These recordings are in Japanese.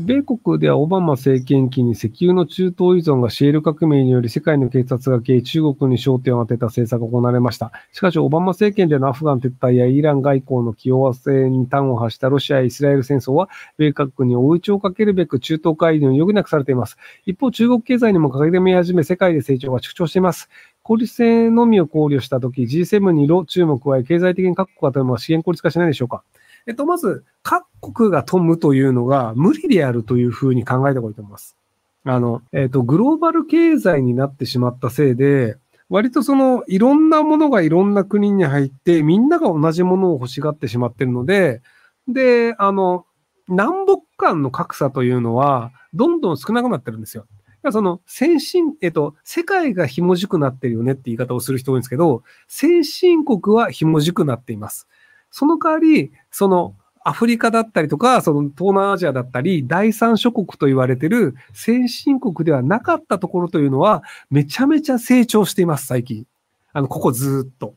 米国ではオバマ政権期に石油の中東依存がシェール革命により世界の警察が消え、中国に焦点を当てた政策が行われました。しかし、オバマ政権でのアフガン撤退やイラン外交の起用和性に端を発したロシアイスラエル戦争は、米各に追い打ちをかけるべく中東会議を余儀なくされています。一方、中国経済にも掲げ見始め、世界で成長が縮小しています。効率性のみを考慮したとき、G7 にロ、中国は経済的に各国がというのは資源効率化しないでしょうか。えっと、まず、各国が富むというのが無理であるというふうに考えた方がいいと思います。あの、えっと、グローバル経済になってしまったせいで、割とその、いろんなものがいろんな国に入って、みんなが同じものを欲しがってしまってるので、で、あの、南北間の格差というのは、どんどん少なくなってるんですよ。その先進、えっと、世界がひもじくなってるよねって言い方をする人多いんですけど、先進国はひもじくなっています。その代わり、その、アフリカだったりとか、その東南アジアだったり、第三諸国と言われてる先進国ではなかったところというのは、めちゃめちゃ成長しています、最近。あの、ここずっと。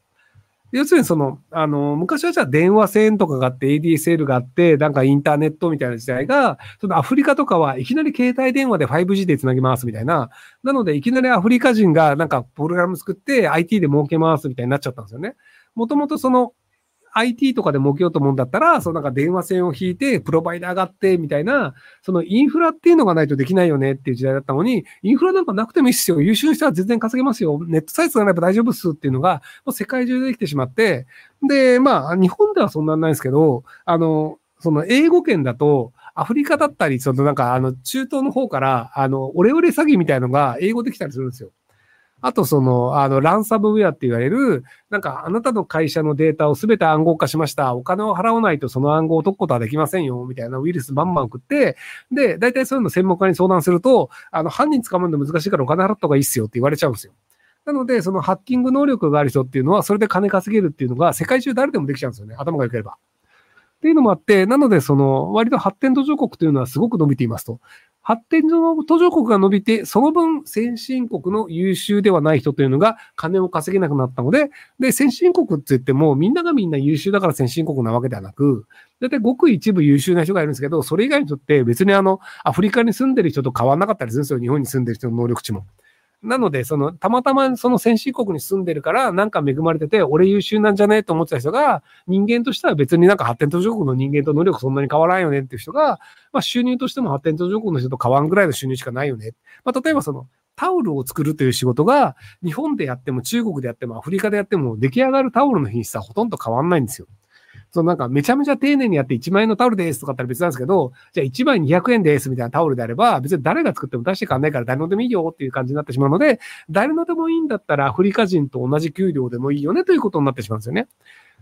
要するにその、あの、昔はじゃあ電話線とかがあって ADSL があって、なんかインターネットみたいな時代が、そのアフリカとかはいきなり携帯電話で 5G で繋ぎますみたいな。なのでいきなりアフリカ人がなんかプログラム作って IT で儲けますみたいになっちゃったんですよね。もともとその IT とかで儲けようと思うんだったら、そのなんか電話線を引いて、プロバイダーがあって、みたいな、そのインフラっていうのがないとできないよねっていう時代だったのに、インフラなんかなくてもいいっすよ。優秀な人は全然稼げますよ。ネットサイトがないと大丈夫っすっていうのが、もう世界中でできてしまって、で、まあ、日本ではそんなんないですけど、あの、その英語圏だと、アフリカだったり、そのなんかあの中東の方から、あの、オレオレ詐欺みたいのが英語できたりするんですよ。あとその、あの、ランサムウェアって言われる、なんかあなたの会社のデータをすべて暗号化しました。お金を払わないとその暗号を解くことはできませんよ。みたいなウイルスバンバン送って、で、大体そういうの専門家に相談すると、あの、犯人捕まるの難しいからお金払った方がいいっすよって言われちゃうんですよ。なので、そのハッキング能力がある人っていうのは、それで金稼げるっていうのが世界中誰でもできちゃうんですよね。頭が良ければ。っていうのもあって、なので、その、割と発展途上国というのはすごく伸びていますと。発展途上国が伸びて、その分先進国の優秀ではない人というのが金を稼げなくなったので、で、先進国って言ってもみんながみんな優秀だから先進国なわけではなく、だいたいごく一部優秀な人がいるんですけど、それ以外にとって別にあの、アフリカに住んでる人と変わんなかったりするんですよ。日本に住んでる人の能力値も。なので、その、たまたまその先進国に住んでるから、なんか恵まれてて、俺優秀なんじゃね？えと思ってた人が、人間としては別になんか発展途上国の人間と能力そんなに変わらんよねっていう人が、まあ収入としても発展途上国の人と変わんぐらいの収入しかないよね。まあ例えばその、タオルを作るという仕事が、日本でやっても中国でやってもアフリカでやっても出来上がるタオルの品質はほとんど変わんないんですよ。そのなんかめちゃめちゃ丁寧にやって1万円のタオルですとかだったら別なんですけど、じゃあ1万200円ですみたいなタオルであれば、別に誰が作っても出してかんないから誰のでもいいよっていう感じになってしまうので、誰のでもいいんだったらアフリカ人と同じ給料でもいいよねということになってしまうんですよね。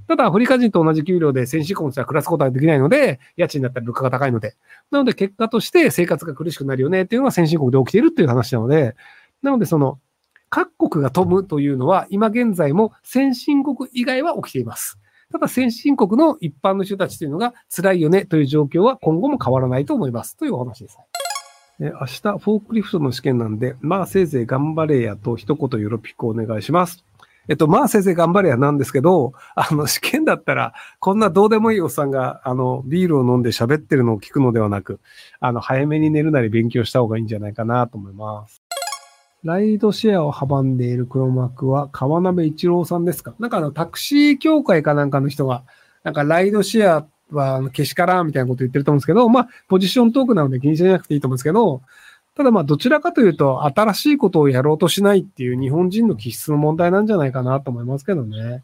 ただ、アフリカ人と同じ給料で先進国とは暮らすことはできないので、家賃だったり物価が高いので。なので、結果として生活が苦しくなるよねっていうのが先進国で起きてるっていう話なので、なので、その、各国が飛ぶというのは、今現在も先進国以外は起きています。ただ先進国の一般の人たちというのが辛いよねという状況は今後も変わらないと思いますというお話です。え明日、フォークリフトの試験なんで、まあせいぜい頑張れやと一言よろぴくお願いします。えっと、まあせいぜい頑張れやなんですけど、あの、試験だったら、こんなどうでもいいおっさんが、あの、ビールを飲んで喋ってるのを聞くのではなく、あの、早めに寝るなり勉強した方がいいんじゃないかなと思います。ライドシェアを阻んでいる黒幕は川鍋一郎さんですか？なんかあの、タクシー協会かなんかの人が、なんかライドシェアはけしからんみたいなこと言ってると思うんですけど、まあ、ポジショントークなので気にしなくていいと思うんですけど、ただまあ、どちらかというと、新しいことをやろうとしないっていう日本人の気質の問題なんじゃないかなと思いますけどね。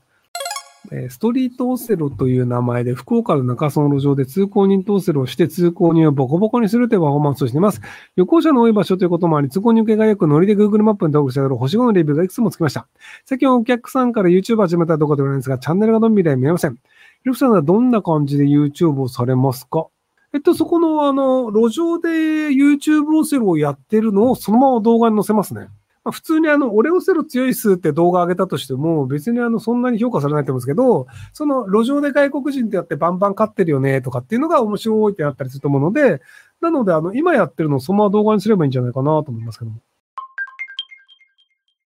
ストリートオセロという名前で福岡の中洲の路上で通行人とオセロをして通行人をボコボコにするというパフォーマンスをしています。旅行者の多い場所ということもあり、通行人受けがよくノリで Google マップに登録してある星5のレビューがいくつもつきました。最近お客さんから YouTube 始めたところではないんですが、チャンネルが伸びない見えません。ひろふさんはどんな感じで YouTube をされますか？えっと、そこのあの、路上で YouTube オセロをやってるのをそのまま動画に載せますね。まあ、普通にあの、オレオセロ強い数って動画上げたとしても、別にあの、そんなに評価されないと思うんですけど、その路上で外国人ってやってバンバン勝ってるよねとかっていうのが面白いってなったりすると思うので、なのであの、今やってるのをそのまま動画にすればいいんじゃないかなと思いますけども。